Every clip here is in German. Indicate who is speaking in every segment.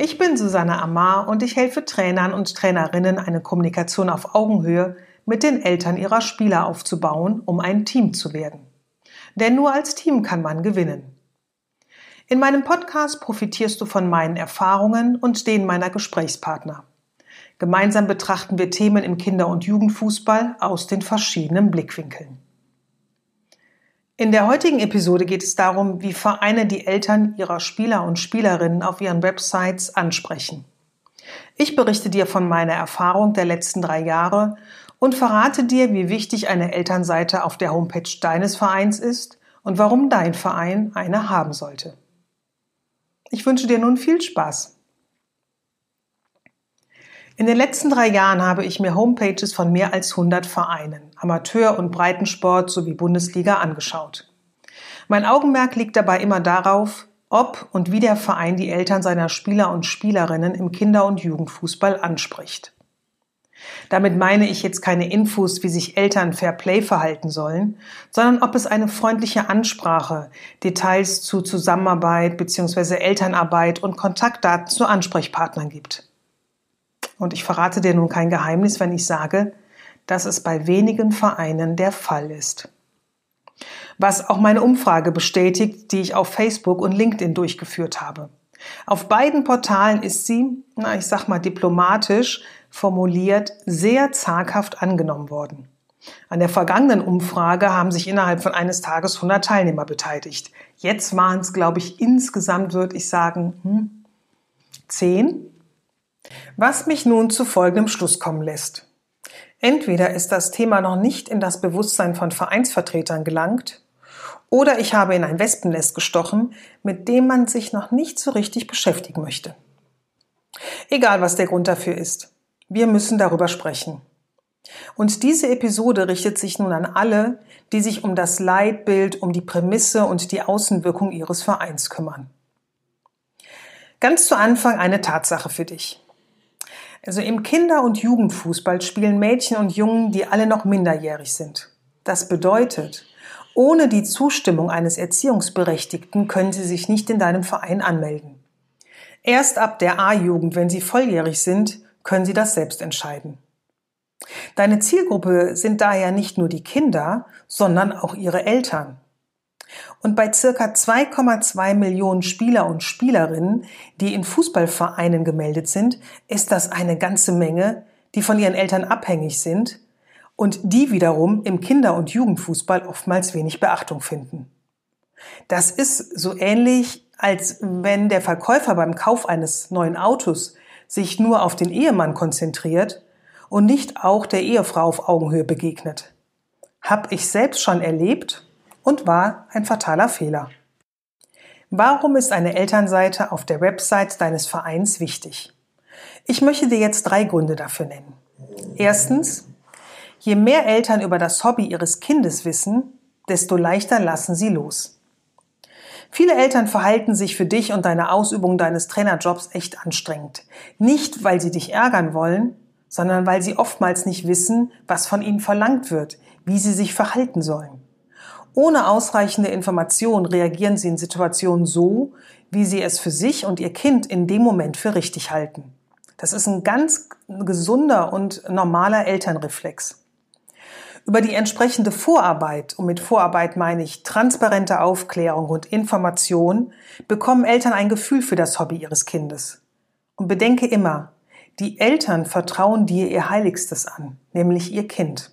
Speaker 1: Ich bin Susanne Amar und ich helfe Trainern und Trainerinnen, eine Kommunikation auf Augenhöhe mit den Eltern ihrer Spieler aufzubauen, um ein Team zu werden. Denn nur als Team kann man gewinnen. In meinem Podcast profitierst du von meinen Erfahrungen und denen meiner Gesprächspartner. Gemeinsam betrachten wir Themen im Kinder- und Jugendfußball aus den verschiedenen Blickwinkeln. In der heutigen Episode geht es darum, wie Vereine die Eltern ihrer Spieler und Spielerinnen auf ihren Websites ansprechen. Ich berichte dir von meiner Erfahrung der letzten drei Jahre und verrate dir, wie wichtig eine Elternseite auf der Homepage deines Vereins ist und warum dein Verein eine haben sollte. Ich wünsche dir nun viel Spaß. In den letzten drei Jahren habe ich mir Homepages von mehr als 100 Vereinen, Amateur- und Breitensport sowie Bundesliga angeschaut. Mein Augenmerk liegt dabei immer darauf, ob und wie der Verein die Eltern seiner Spieler und Spielerinnen im Kinder- und Jugendfußball anspricht. Damit meine ich jetzt keine Infos, wie sich Eltern fair play verhalten sollen, sondern ob es eine freundliche Ansprache, Details zu Zusammenarbeit bzw. Elternarbeit und Kontaktdaten zu Ansprechpartnern gibt. Und ich verrate dir nun kein Geheimnis, wenn ich sage, dass es bei wenigen Vereinen der Fall ist. Was auch meine Umfrage bestätigt, die ich auf Facebook und LinkedIn durchgeführt habe. Auf beiden Portalen ist sie, na, ich sag mal diplomatisch formuliert, sehr zaghaft angenommen worden. An der vergangenen Umfrage haben sich innerhalb von eines Tages 100 Teilnehmer beteiligt. Jetzt waren es, glaube ich, insgesamt, würde ich sagen, hm, 10. Was mich nun zu folgendem Schluss kommen lässt. Entweder ist das Thema noch nicht in das Bewusstsein von Vereinsvertretern gelangt, oder ich habe in ein Wespennest gestochen, mit dem man sich noch nicht so richtig beschäftigen möchte. Egal, was der Grund dafür ist. Wir müssen darüber sprechen. Und diese Episode richtet sich nun an alle, die sich um das Leitbild, um die Prämisse und die Außenwirkung ihres Vereins kümmern. Ganz zu Anfang eine Tatsache für dich. Also im Kinder- und Jugendfußball spielen Mädchen und Jungen, die alle noch minderjährig sind. Das bedeutet, ohne die Zustimmung eines Erziehungsberechtigten können sie sich nicht in deinem Verein anmelden. Erst ab der A-Jugend, wenn sie volljährig sind, können sie das selbst entscheiden. Deine Zielgruppe sind daher nicht nur die Kinder, sondern auch ihre Eltern. Und bei circa 2,2 Millionen Spieler und Spielerinnen, die in Fußballvereinen gemeldet sind, ist das eine ganze Menge, die von ihren Eltern abhängig sind und die wiederum im Kinder- und Jugendfußball oftmals wenig Beachtung finden. Das ist so ähnlich, als wenn der Verkäufer beim Kauf eines neuen Autos sich nur auf den Ehemann konzentriert und nicht auch der Ehefrau auf Augenhöhe begegnet. Hab ich selbst schon erlebt und war ein fataler Fehler. Warum ist eine Elternseite auf der Website deines Vereins wichtig? Ich möchte dir jetzt drei Gründe dafür nennen. Erstens, je mehr Eltern über das Hobby ihres Kindes wissen, desto leichter lassen sie los. Viele Eltern verhalten sich für dich und deine Ausübung deines Trainerjobs echt anstrengend. Nicht, weil sie dich ärgern wollen, sondern weil sie oftmals nicht wissen, was von ihnen verlangt wird, wie sie sich verhalten sollen. Ohne ausreichende Information reagieren sie in Situationen so, wie sie es für sich und ihr Kind in dem Moment für richtig halten. Das ist ein ganz gesunder und normaler Elternreflex. Über die entsprechende Vorarbeit, und mit Vorarbeit meine ich transparente Aufklärung und Information, bekommen Eltern ein Gefühl für das Hobby ihres Kindes. Und bedenke immer, die Eltern vertrauen dir ihr Heiligstes an, nämlich ihr Kind.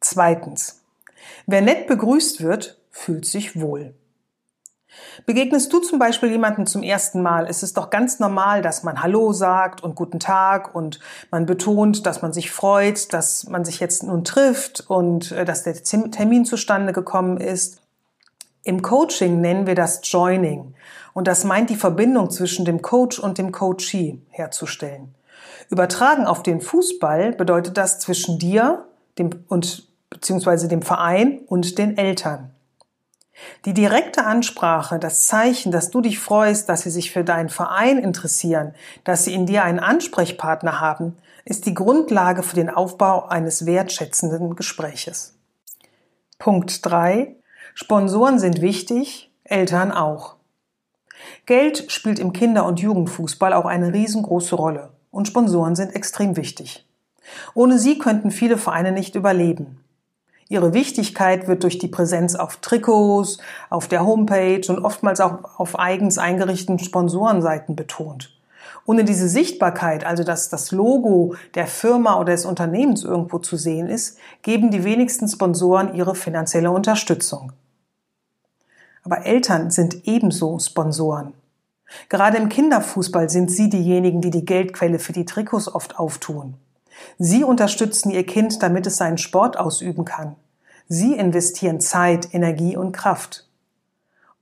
Speaker 1: Zweitens. Wer nett begrüßt wird, fühlt sich wohl. Begegnest du zum Beispiel jemanden zum ersten Mal, ist es doch ganz normal, dass man Hallo sagt und Guten Tag und man betont, dass man sich freut, dass man sich jetzt nun trifft und äh, dass der Termin zustande gekommen ist. Im Coaching nennen wir das Joining und das meint die Verbindung zwischen dem Coach und dem Coachee herzustellen. Übertragen auf den Fußball bedeutet das zwischen dir und beziehungsweise dem Verein und den Eltern. Die direkte Ansprache, das Zeichen, dass du dich freust, dass sie sich für deinen Verein interessieren, dass sie in dir einen Ansprechpartner haben, ist die Grundlage für den Aufbau eines wertschätzenden Gespräches. Punkt 3. Sponsoren sind wichtig, Eltern auch. Geld spielt im Kinder- und Jugendfußball auch eine riesengroße Rolle und Sponsoren sind extrem wichtig. Ohne sie könnten viele Vereine nicht überleben. Ihre Wichtigkeit wird durch die Präsenz auf Trikots, auf der Homepage und oftmals auch auf eigens eingerichteten Sponsorenseiten betont. Ohne diese Sichtbarkeit, also dass das Logo der Firma oder des Unternehmens irgendwo zu sehen ist, geben die wenigsten Sponsoren ihre finanzielle Unterstützung. Aber Eltern sind ebenso Sponsoren. Gerade im Kinderfußball sind sie diejenigen, die die Geldquelle für die Trikots oft auftun. Sie unterstützen ihr Kind, damit es seinen Sport ausüben kann. Sie investieren Zeit, Energie und Kraft.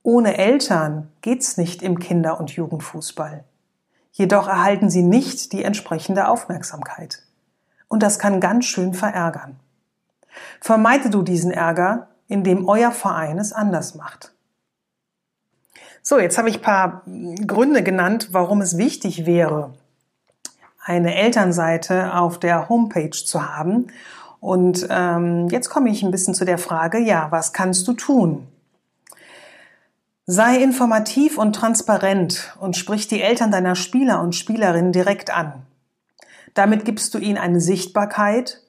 Speaker 1: Ohne Eltern geht's nicht im Kinder- und Jugendfußball. Jedoch erhalten sie nicht die entsprechende Aufmerksamkeit. Und das kann ganz schön verärgern. Vermeide du diesen Ärger, indem euer Verein es anders macht. So, jetzt habe ich ein paar Gründe genannt, warum es wichtig wäre, eine Elternseite auf der Homepage zu haben. Und ähm, jetzt komme ich ein bisschen zu der Frage, ja, was kannst du tun? Sei informativ und transparent und sprich die Eltern deiner Spieler und Spielerinnen direkt an. Damit gibst du ihnen eine Sichtbarkeit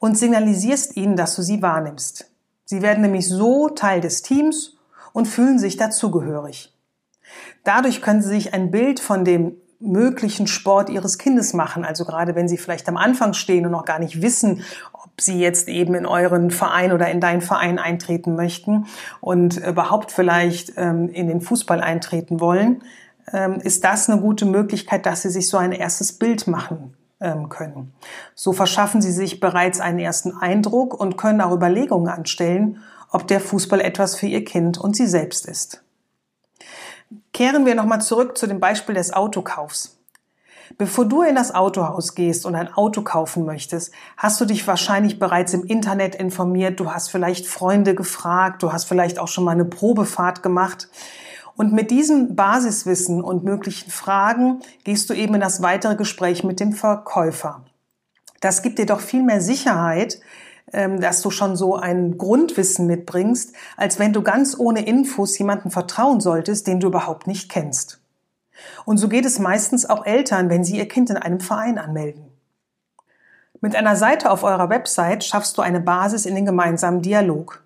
Speaker 1: und signalisierst ihnen, dass du sie wahrnimmst. Sie werden nämlich so Teil des Teams und fühlen sich dazugehörig. Dadurch können sie sich ein Bild von dem möglichen Sport ihres Kindes machen. Also gerade wenn sie vielleicht am Anfang stehen und noch gar nicht wissen, ob sie jetzt eben in euren Verein oder in deinen Verein eintreten möchten und überhaupt vielleicht ähm, in den Fußball eintreten wollen, ähm, ist das eine gute Möglichkeit, dass sie sich so ein erstes Bild machen ähm, können. So verschaffen sie sich bereits einen ersten Eindruck und können auch Überlegungen anstellen, ob der Fußball etwas für ihr Kind und sie selbst ist. Kehren wir nochmal zurück zu dem Beispiel des Autokaufs. Bevor du in das Autohaus gehst und ein Auto kaufen möchtest, hast du dich wahrscheinlich bereits im Internet informiert, du hast vielleicht Freunde gefragt, du hast vielleicht auch schon mal eine Probefahrt gemacht. Und mit diesem Basiswissen und möglichen Fragen gehst du eben in das weitere Gespräch mit dem Verkäufer. Das gibt dir doch viel mehr Sicherheit, dass du schon so ein Grundwissen mitbringst, als wenn du ganz ohne Infos jemanden vertrauen solltest, den du überhaupt nicht kennst. Und so geht es meistens auch Eltern, wenn sie ihr Kind in einem Verein anmelden. Mit einer Seite auf eurer Website schaffst du eine Basis in den gemeinsamen Dialog.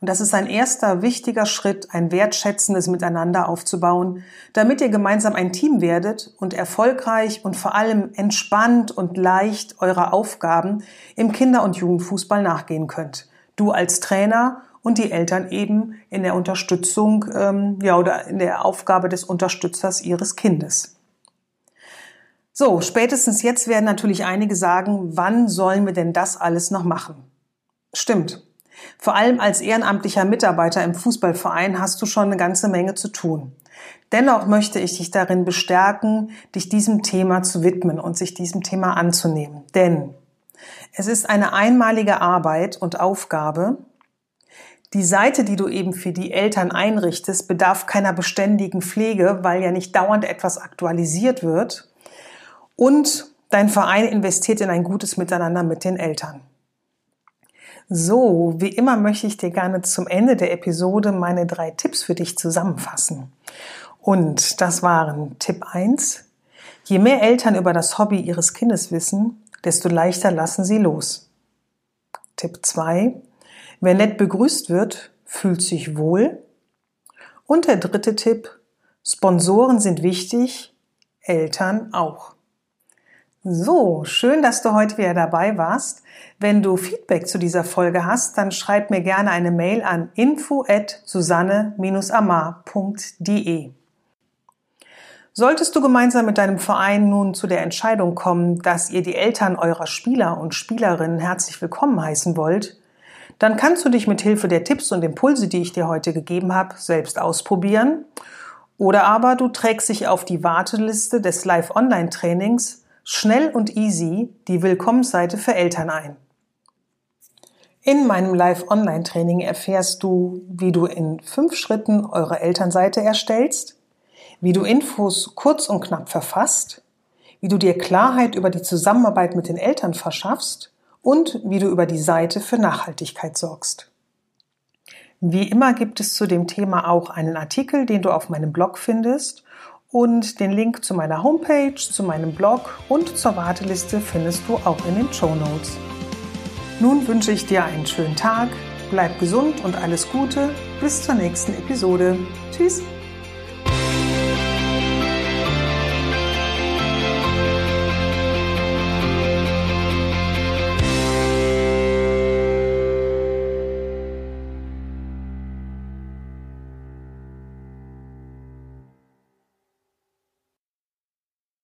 Speaker 1: Und das ist ein erster wichtiger Schritt, ein wertschätzendes Miteinander aufzubauen, damit ihr gemeinsam ein Team werdet und erfolgreich und vor allem entspannt und leicht eurer Aufgaben im Kinder- und Jugendfußball nachgehen könnt. Du als Trainer und die Eltern eben in der Unterstützung, ähm, ja, oder in der Aufgabe des Unterstützers ihres Kindes. So, spätestens jetzt werden natürlich einige sagen, wann sollen wir denn das alles noch machen? Stimmt. Vor allem als ehrenamtlicher Mitarbeiter im Fußballverein hast du schon eine ganze Menge zu tun. Dennoch möchte ich dich darin bestärken, dich diesem Thema zu widmen und sich diesem Thema anzunehmen. Denn es ist eine einmalige Arbeit und Aufgabe. Die Seite, die du eben für die Eltern einrichtest, bedarf keiner beständigen Pflege, weil ja nicht dauernd etwas aktualisiert wird. Und dein Verein investiert in ein gutes Miteinander mit den Eltern. So, wie immer möchte ich dir gerne zum Ende der Episode meine drei Tipps für dich zusammenfassen. Und das waren Tipp 1. Je mehr Eltern über das Hobby ihres Kindes wissen, desto leichter lassen sie los. Tipp 2. Wer nett begrüßt wird, fühlt sich wohl. Und der dritte Tipp. Sponsoren sind wichtig, Eltern auch. So, schön, dass du heute wieder dabei warst. Wenn du Feedback zu dieser Folge hast, dann schreib mir gerne eine Mail an info@susanne-amar.de. Solltest du gemeinsam mit deinem Verein nun zu der Entscheidung kommen, dass ihr die Eltern eurer Spieler und Spielerinnen herzlich willkommen heißen wollt, dann kannst du dich mit Hilfe der Tipps und Impulse, die ich dir heute gegeben habe, selbst ausprobieren. Oder aber du trägst dich auf die Warteliste des Live-Online-Trainings schnell und easy die Willkommensseite für Eltern ein. In meinem Live-Online-Training erfährst du, wie du in fünf Schritten eure Elternseite erstellst, wie du Infos kurz und knapp verfasst, wie du dir Klarheit über die Zusammenarbeit mit den Eltern verschaffst und wie du über die Seite für Nachhaltigkeit sorgst. Wie immer gibt es zu dem Thema auch einen Artikel, den du auf meinem Blog findest und den Link zu meiner Homepage, zu meinem Blog und zur Warteliste findest du auch in den Show Notes. Nun wünsche ich dir einen schönen Tag, bleib gesund und alles Gute. Bis zur nächsten Episode. Tschüss.